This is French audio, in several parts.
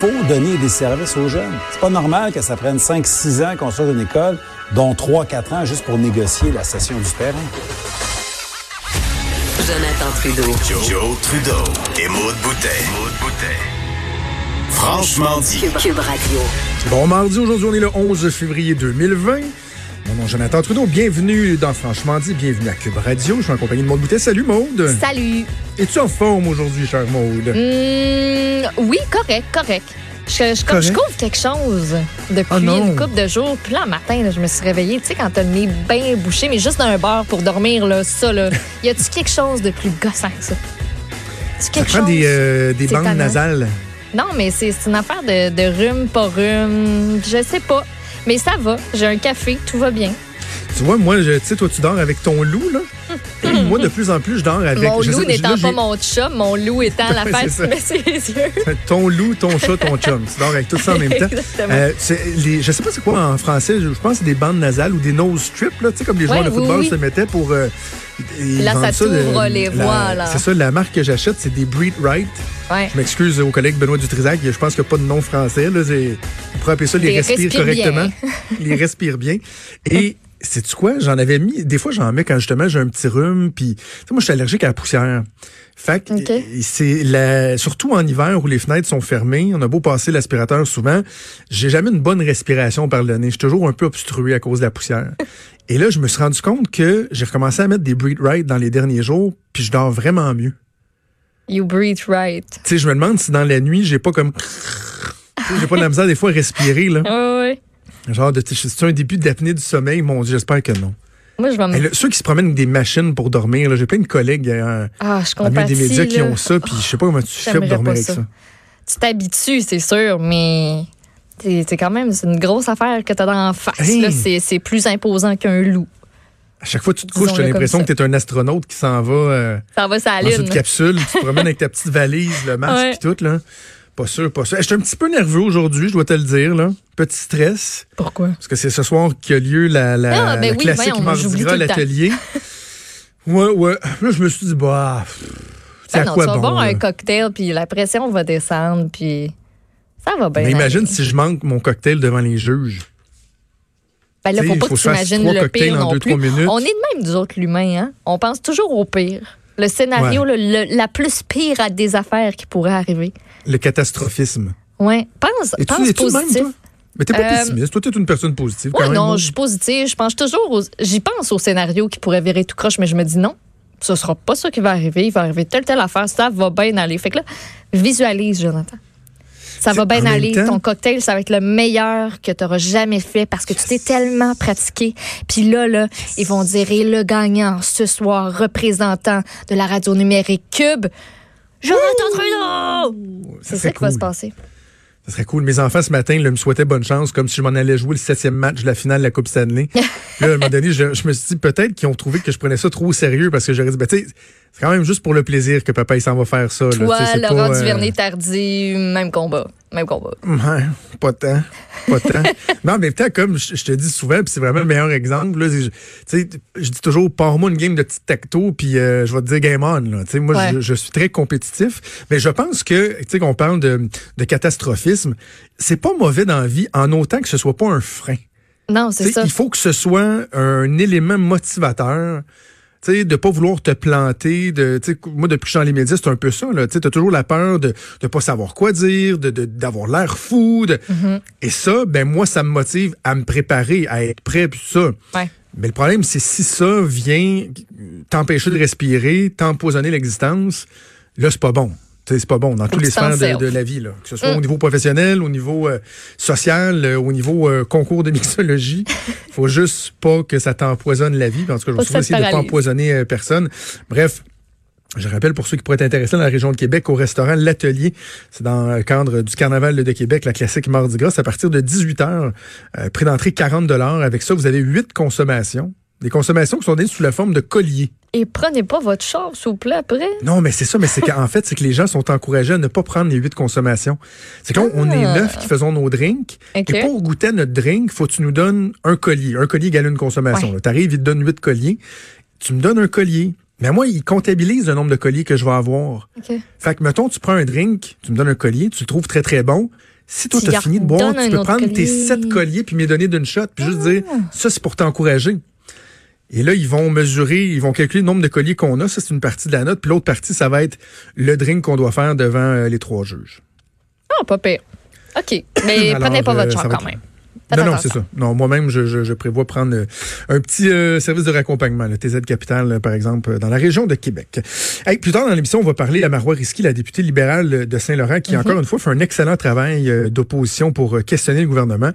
faut donner des services aux jeunes. C'est pas normal que ça prenne 5-6 ans qu'on sorte d'une école, dont 3-4 ans juste pour négocier la cession du terrain. Jonathan Trudeau. Joe, Trudeau et Maude Boutet. Franchement dit. Cube, Cube Radio. Bon mardi, aujourd'hui on est le 11 février 2020. Mon nom est Jonathan Trudeau, bienvenue dans Franchement dit, bienvenue à Cube Radio. Je suis en compagnie de Maude Boutet. Salut Maude. Salut. Es-tu en forme aujourd'hui, chère Maude? Hum, oui, correct, correct. Je, je, je couvre quelque chose depuis Ah une couple de jours. Puis là, le matin, là, je me suis réveillée. Tu sais, quand t'as le nez bien bouché, mais juste dans un bar pour dormir, là, ça, là. Y a-tu quelque chose de plus gossant que ça? Tu Ça quelque prend chose? des, euh, des bandes nasales. Non, mais c'est c'est une affaire de, de rhume, pas rhume. Je sais pas. Mais ça va. J'ai un café, tout va bien. Tu vois, moi, tu sais, toi, tu dors avec ton loup, là. Moi, de plus en plus, je dors avec. mon loup n'étant pas mon chat, mon loup étant la face mais ses yeux. Ton loup, ton chat, ton chum. Tu dors avec tout ça en même temps. Exactement. Euh, les, je sais pas c'est quoi en français. Je pense que c'est des bandes nasales ou des nose strips, là, tu sais, comme les joueurs Ouais, de football oui. se mettaient pour. euh, Là, ça t'ouvre les voies, là. C'est ça, la marque que j'achète, c'est des Breed Right. Ouais. Je m'excuse au collègue Benoît Dutrisac, je pense qu'il n'y a pas de nom français. Là, on pourrait appeler ça les Les respire respire correctement. les respire bien. Et sais-tu quoi? J'en avais mis, des fois j'en mets quand justement j'ai un petit rhume, puis tu sais, moi je suis allergique à la poussière. Fait que c'est la, surtout en hiver où les fenêtres sont fermées, on a beau passer l'aspirateur souvent, j'ai jamais une bonne respiration par le nez. Je suis toujours un peu obstrué à cause de la poussière. Et là, je me suis rendu compte que j'ai recommencé à mettre des Breed Right dans les derniers jours, puis je dors vraiment mieux. You breathe right. Tu sais, je me demande si dans la nuit, j'ai pas comme. Tu J'ai pas de la misère des fois à respirer, là. Ouais, ouais. Genre, c'est un début d'apnée du sommeil? Mon Dieu, j'espère que non. Moi, je vais me. Hey, là, ceux qui se promènent avec des machines pour dormir, là, j'ai plein de collègues euh, Ah, compatis. des médias qui ont ça, puis je sais pas comment tu fais pour dormir avec ça. ça. Tu t'habitues, c'est sûr, mais c'est quand même une grosse affaire que tu as dans la face. Hey. C'est plus imposant qu'un loup. À chaque fois que tu te couches, Disons-le j'ai l'impression que t'es un astronaute qui s'en va euh, va, dans une capsule, tu te promènes avec ta petite valise, le masque, Ouais. puis tout, là. Pas sûr, pas sûr. Je suis un petit peu nerveux aujourd'hui, je dois te le dire, là. Petit stress. Pourquoi? Parce que c'est ce soir qu'a lieu la, la, Ah, ben la oui, classique voyons, Mardi Gras l'atelier. ouais, ouais. Là, je me suis dit, bah, Ben non, quoi tu vas bon? boire un cocktail, puis la pression va descendre, puis ça va bien. Mais imagine aller. si je manque mon cocktail devant les juges. Ben là, faut pas faut que tu imagines le pire en non deux, plus. trois minutes. On est de même, nous autres, l'humain. Hein? On pense toujours au pire. Le scénario, le- le- la plus pire à des affaires qui pourraient arriver. Le catastrophisme. Ouais. Pense, tu pense même, positif. toi? Mais t'es pas Euh, pessimiste. Toi, t'es une personne positive. quand même, non, je suis positive. Je pense toujours aux- J'y pense au scénario qui pourrait virer tout croche, mais je me dis non. Ce sera pas ça qui va arriver. Il va arriver telle, telle affaire. Ça va bien aller. Fait que là, visualise, Jonathan. Ça va bien aller. temps- Ton cocktail, ça va être le meilleur que tu auras jamais fait parce que tu t'es tellement pratiqué. Puis là, là, ils vont dire et le gagnant ce soir, représentant de la radio numérique Cube, Jonathan Trudeau! C'est ça serait qui va se cool. passer. Ça serait cool. Mes enfants, ce matin, là, me souhaitaient bonne chance, comme si je m'en allais jouer le septième match de la finale de la Coupe Stanley. là, à un moment donné, je, je me suis dit peut-être qu'ils ont trouvé que je prenais ça trop au sérieux parce que j'aurais dit, ben, tu sais, c'est quand même juste pour le plaisir que papa, il s'en va faire ça. Toi, Laurent pas, euh, Duvernay-Tardy, même combat. Même combat. Ouais, pas tant. Pas tant. Mais en même temps, comme je, je te dis souvent, puis c'est vraiment le meilleur exemple, là, je- je dis toujours, pars-moi une game de petit tacto, puis euh, je vais te dire game on. Là. Moi, Ouais. je, je suis très compétitif, mais je pense que, tu sais, qu'on parle de, de catastrophisme, c'est pas mauvais dans la vie, en autant que ce soit pas un frein. Non, c'est ça. Il faut que ce soit un élément motivateur. Tu sais, de pas vouloir te planter, de, moi, depuis que je suis dans les médias, c'est un peu ça, là. Tu t'as toujours la peur de, de pas savoir quoi dire, de, de- d'avoir l'air fou, de- Mm-hmm. et ça, ben, moi, ça me motive à me préparer, à être prêt, puis ça. Ouais. Mais le problème, c'est si ça vient t'empêcher de respirer, t'empoisonner l'existence, là, c'est pas bon. C'est pas bon dans que les sphères de, de la vie, là. que ce soit Mm. au niveau professionnel, au niveau euh, social, euh, au niveau euh, concours de mixologie. faut juste pas que ça t'empoisonne la vie. En tout cas, je vais essayer de pas empoisonner euh, personne. Bref. Je rappelle pour ceux qui pourraient être intéressés dans la région de Québec au restaurant L'Atelier. C'est dans le cadre du Carnaval de Québec, la classique Mardi Gras. À partir de 18 heures. Euh, prix d'entrée 40 Avec ça, vous avez huit consommations. Des consommations qui sont données sous la forme de colliers. Et prenez pas votre char, s'il vous plaît, après. Non, mais c'est ça, mais c'est qu'en fait, c'est que les gens sont encouragés à ne pas prendre les huit consommations. C'est qu'on on est Ah. neuf qui faisons nos drinks. OK. Et pour goûter à notre drink, faut que tu nous donnes un collier. Un collier égale une consommation. Ouais. Tu arrives, il te donne huit colliers. Tu me donnes un collier. Mais moi, il comptabilise le nombre de colliers que je vais avoir. OK. Fait que, mettons, tu prends un drink, tu me donnes un collier, tu le trouves très, très bon. Si toi, Tu t'as leur fini de boire, tu peux prendre tes sept colliers puis me les donner d'une shot, puis juste dire, Ah. ça, c'est pour t'encourager. Et là, ils vont mesurer, ils vont calculer le nombre de colliers qu'on a. Ça, c'est une partie de la note. Puis l'autre partie, ça va être le drink qu'on doit faire devant euh, les trois juges. Ah, pas pire. OK. Mais Alors, prenez pas euh, votre char va quand être- même. Faites non, non, c'est ça. Non, moi-même, je, je, je prévois prendre euh, un petit euh, service de raccompagnement, le TZ Capital, euh, par exemple, euh, dans la région de Québec. Hey, plus tard dans l'émission, on va parler à Marois Risky, la députée libérale euh, de Saint-Laurent, qui, encore une fois, fait un excellent travail euh, d'opposition pour euh, questionner le gouvernement.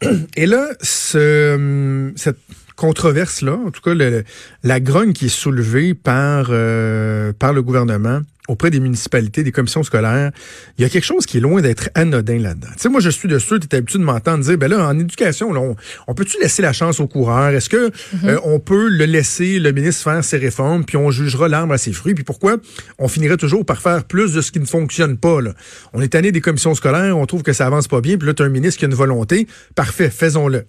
Et là, ce, cette controverse-là, en tout cas, le- la grogne qui est soulevée par, euh, par le gouvernement auprès des municipalités, des commissions scolaires, il y a quelque chose qui est loin d'être anodin là-dedans. Tu sais, moi, je suis de ceux, tu es habitué de m'entendre dire, ben là, en éducation, là, on, on peut-tu laisser la chance aux coureurs? Est-ce que euh, on peut le laisser, le ministre, faire ses réformes, puis on jugera l'arbre à ses fruits? Puis pourquoi on finirait toujours par faire plus de ce qui ne fonctionne pas? Là? On est tanné des commissions scolaires, on trouve que ça avance pas bien, puis là, tu as un ministre qui a une volonté. Parfait, faisons-le.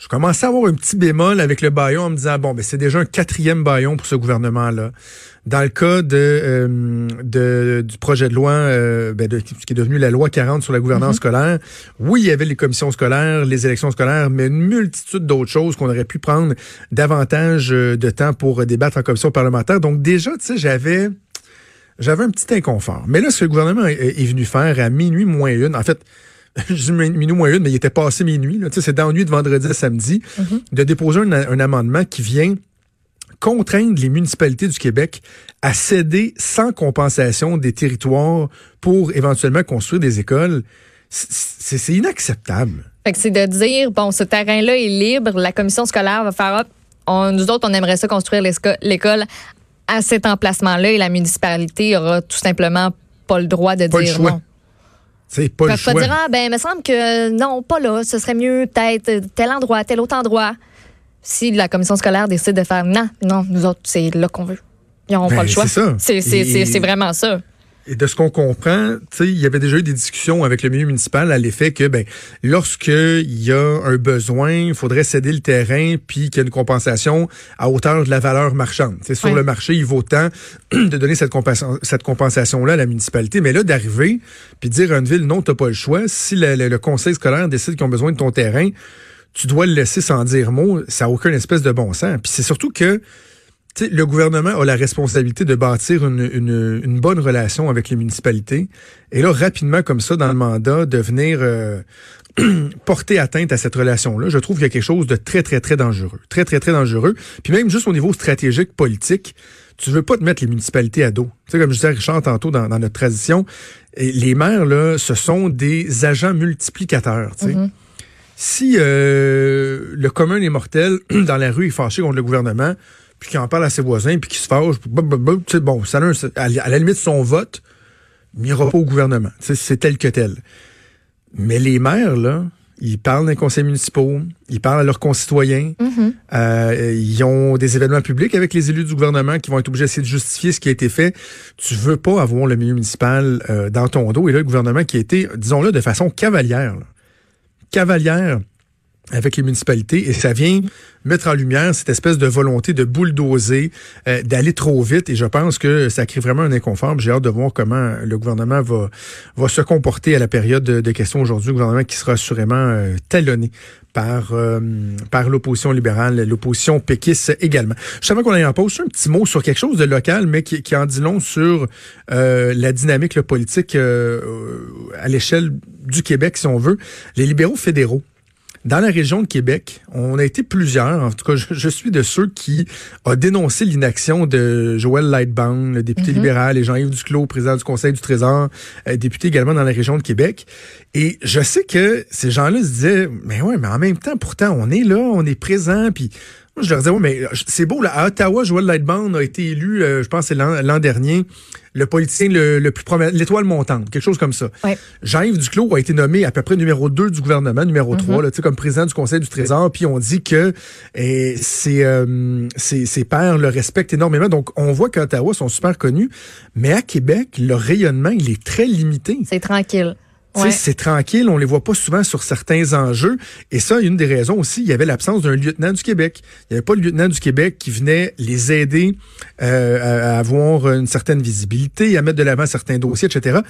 Je commençais à avoir un petit bémol avec le baillon en me disant, bon, ben c'est déjà un quatrième baillon pour ce gouvernement-là. Dans le cas de, euh, de- du projet de loi, euh, ben, de- qui est devenu la loi 40 sur la gouvernance scolaire, oui, il y avait les commissions scolaires, les élections scolaires, mais une multitude d'autres choses qu'on aurait pu prendre davantage euh, de temps pour débattre en commission parlementaire. Donc déjà, tu sais, j'avais j'avais un petit inconfort. Mais là, ce que le gouvernement est, est venu faire à minuit moins une, en fait, je dis minuit moins une, mais il était passé minuit, c'est dans la nuit de vendredi à samedi, de déposer un, un amendement qui vient contraindre les municipalités du Québec à céder sans compensation des territoires pour éventuellement construire des écoles. C'est inacceptable. Fait que c'est de dire, bon, ce terrain-là est libre, la commission scolaire va faire, hop, on- nous autres, on aimerait ça construire l'école à cet emplacement-là et la municipalité aura tout simplement pas le droit de Pas le dire choix. non. C'est pas Ils le peuvent pas choix. dire, ah, ben, il me semble que non, pas là, ce serait mieux peut-être tel endroit, tel autre endroit. Si la commission scolaire décide de faire, non, non, nous autres, c'est là qu'on veut. Ils n'auront Ben, pas le choix. c'est ça. C'est c'est- Et- c'est- c'est vraiment ça. Et de ce qu'on comprend, tu sais, il y avait déjà eu des discussions avec le milieu municipal à l'effet que, ben, lorsque il y a un besoin, il faudrait céder le terrain, puis qu'il y a une compensation à hauteur de la valeur marchande. C'est sur le marché, il vaut tant de donner cette, compensa- cette compensation-là à la municipalité. Mais là, d'arriver, puis dire à une ville, non, t'as pas le choix. Si le, le- le conseil scolaire décide qu'ils ont besoin de ton terrain, tu dois le laisser sans dire mot. Ça n'a aucun espèce de bon sens. Puis c'est surtout que tu sais, le gouvernement a la responsabilité de bâtir une, une, une bonne relation avec les municipalités. Et là, rapidement, comme ça, dans le mandat, de venir euh, porter atteinte à cette relation-là, je trouve qu'il y a quelque chose de très, très, très dangereux. Très, très, très dangereux. Puis même juste au niveau stratégique, politique, tu veux pas te mettre les municipalités à dos. Tu sais, comme je disais à Richard tantôt dans, dans notre tradition, les maires, là, ce sont des agents multiplicateurs. tu sais. Si euh, le commun des mortels dans la rue est fâché contre le gouvernement, puis qu'il en parle à ses voisins, puis qu'il se fâche, puis bon, ça à, la- limite son vote, il n'ira pas au gouvernement. C'est tel que tel. Mais les maires, là, ils parlent des conseils municipaux, ils parlent à leurs concitoyens, euh, ils ont des événements publics avec les élus du gouvernement qui vont être obligés d'essayer de justifier ce qui a été fait. Tu veux pas avoir le milieu municipal euh, dans ton dos. Et là, le gouvernement qui a été, disons-le, de façon cavalière, là, cavalière avec les municipalités et ça vient mettre en lumière cette espèce de volonté de bulldozer, euh, d'aller trop vite et je pense que ça crée vraiment un inconfort. J'ai hâte de voir comment le gouvernement va, se comporter à la période de, questions aujourd'hui, gouvernement qui sera assurément euh, talonné par, euh, par l'opposition libérale, l'opposition péquiste également. Je savais qu'on allait en pause. Un petit mot sur quelque chose de local, mais qui, en dit long sur la dynamique politique à l'échelle du Québec, si on veut. Les libéraux fédéraux dans la région de Québec, on a été plusieurs, en tout cas, je, je suis de ceux qui ont dénoncé l'inaction de Joël Lightbound, le député libéral, et Jean-Yves Duclos, président du Conseil du Trésor, euh, député également dans la région de Québec. Et je sais que ces gens-là se disaient, mais ouais, mais en même temps, pourtant, on est là, on est présent, puis moi, je leur disais, ouais, mais c'est beau, là, à Ottawa, Joël Lightbound a été élu, euh, je pense, l'an dernier, le politicien le, le plus prometteur, l'étoile montante, quelque chose comme ça. Ouais. Jean-Yves Duclos a été nommé à peu près numéro 2 du gouvernement, numéro 3, là, tu sais, comme président du Conseil du Trésor, puis on dit que eh, ses, euh, ses, ses pairs le respectent énormément. Donc, on voit qu'à Ottawa sont super connus, mais à Québec, le rayonnement, il est très limité. C'est tranquille. Ouais. C'est tranquille, on les voit pas souvent sur certains enjeux. Et ça, une des raisons aussi, il y avait l'absence d'un lieutenant du Québec. Il n'y avait pas le lieutenant du Québec qui venait les aider euh, à, avoir une certaine visibilité, à mettre de l'avant certains dossiers, etc.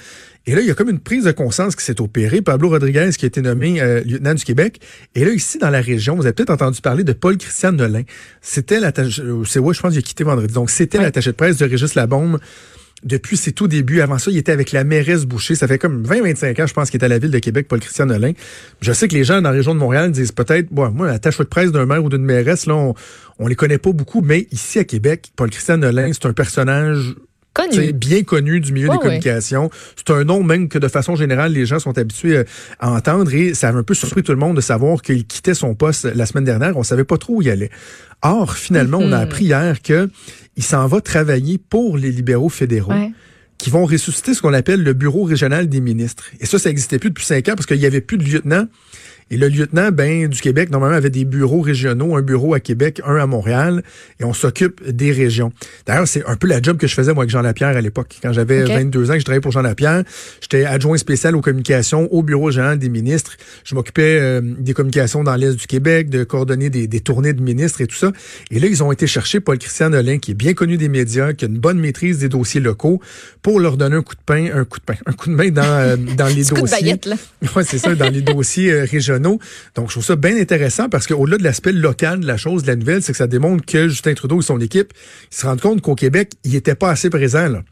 Et là, il y a comme une prise de conscience qui s'est opérée. Pablo Rodriguez qui a été nommé euh, lieutenant du Québec. Et là, ici, dans la région, vous avez peut-être entendu parler de Paul Christian Nolin. C'était l'attaché, euh, c'est ouais, je pense qu'il a quitté vendredi. Donc, c'était Ouais. l'attaché de presse de Régis Labaume depuis ses tout débuts. Avant ça, il était avec la mairesse Boucher. Ça fait comme 20-25 ans, je pense, qu'il est à la ville de Québec, Paul-Christian Nolin. Je sais que les gens dans la région de Montréal disent peut-être, bon, moi, la tâche de presse d'un maire ou d'une mairesse, là, on, on les connaît pas beaucoup, mais ici à Québec, Paul-Christian Nolin, c'est un personnage Connu. bien connu du milieu Ouais, des ouais. communications. C'est un nom même que de façon générale, les gens sont habitués euh, à entendre et ça a un peu surpris tout le monde de savoir qu'il quittait son poste la semaine dernière. On savait pas trop où il allait. Or, finalement, on a Mhm. appris hier que il s'en va travailler pour les libéraux fédéraux Ouais. Qui vont ressusciter ce qu'on appelle le bureau régional des ministres. Et ça, ça n'existait plus depuis cinq ans parce qu'il n'y avait plus de lieutenant. Et le lieutenant ben, du Québec, normalement, avait des bureaux régionaux, un bureau à Québec, un à Montréal, et on s'occupe des régions. D'ailleurs, c'est un peu la job que je faisais, moi, avec Jean Lapierre à l'époque. Quand j'avais Ok. 22 ans, que je travaillais pour Jean Lapierre, j'étais adjoint spécial aux communications au bureau régional des ministres. Je m'occupais euh, des communications dans l'Est du Québec, de coordonner des, des tournées de ministres et tout ça. Et là, ils ont été chercher Paul-Christian Nolin, qui est bien connu des médias, qui a une bonne maîtrise des dossiers locaux, pour leur donner un coup de pain, un coup de pain, un coup de main dans, euh, dans les Petit coup de dossiers. baguette, là. Ouais, c'est ça, dans les dossiers euh, régionaux. Donc, je trouve ça bien intéressant parce qu'au-delà de l'aspect local de la chose, de la nouvelle, c'est que ça démontre que Justin Trudeau et son équipe, ils se rendent compte qu'au Québec, il n'était pas assez présent, là.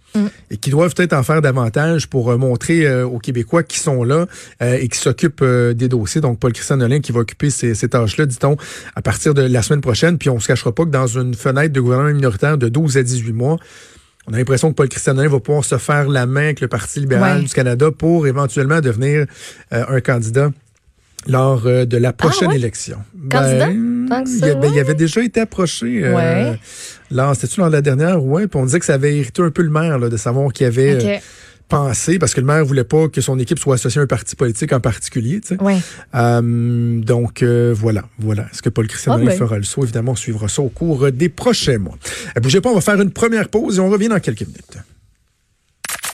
Et qu'ils doivent peut-être en faire davantage pour euh, montrer aux Québécois qui sont là et qui s'occupent des dossiers. Donc, Paul-Christian Nolin qui va occuper ces, ces tâches-là, dit-on, à partir de la semaine prochaine. Puis, on se cachera pas que dans une fenêtre de gouvernement minoritaire de 12 à 18 mois, on a l'impression que Paul Christian Nolin va pouvoir se faire la main avec le Parti libéral Ouais. du Canada pour éventuellement devenir euh, un candidat lors euh, de la prochaine Ah ouais? élection. Candidat? Ben, Tant que il, ça, y a- ben, il ouais. avait déjà été approché. euh, Ouais. lors, c'était-tu lors de la dernière? Ouais, puis on disait que ça avait irrité un peu le maire là, de savoir qu'il avait OK. Euh, pensé, parce que le maire voulait pas que son équipe soit associée à un parti politique en particulier. tu sais. Ouais. Euh, donc euh, voilà, voilà. Est-ce que Paul Christian Ah Nolin ben. fera le saut? Évidemment, on suivra ça au cours des prochains mois. Euh, bougez pas, on va faire une première pause et on revient dans quelques minutes.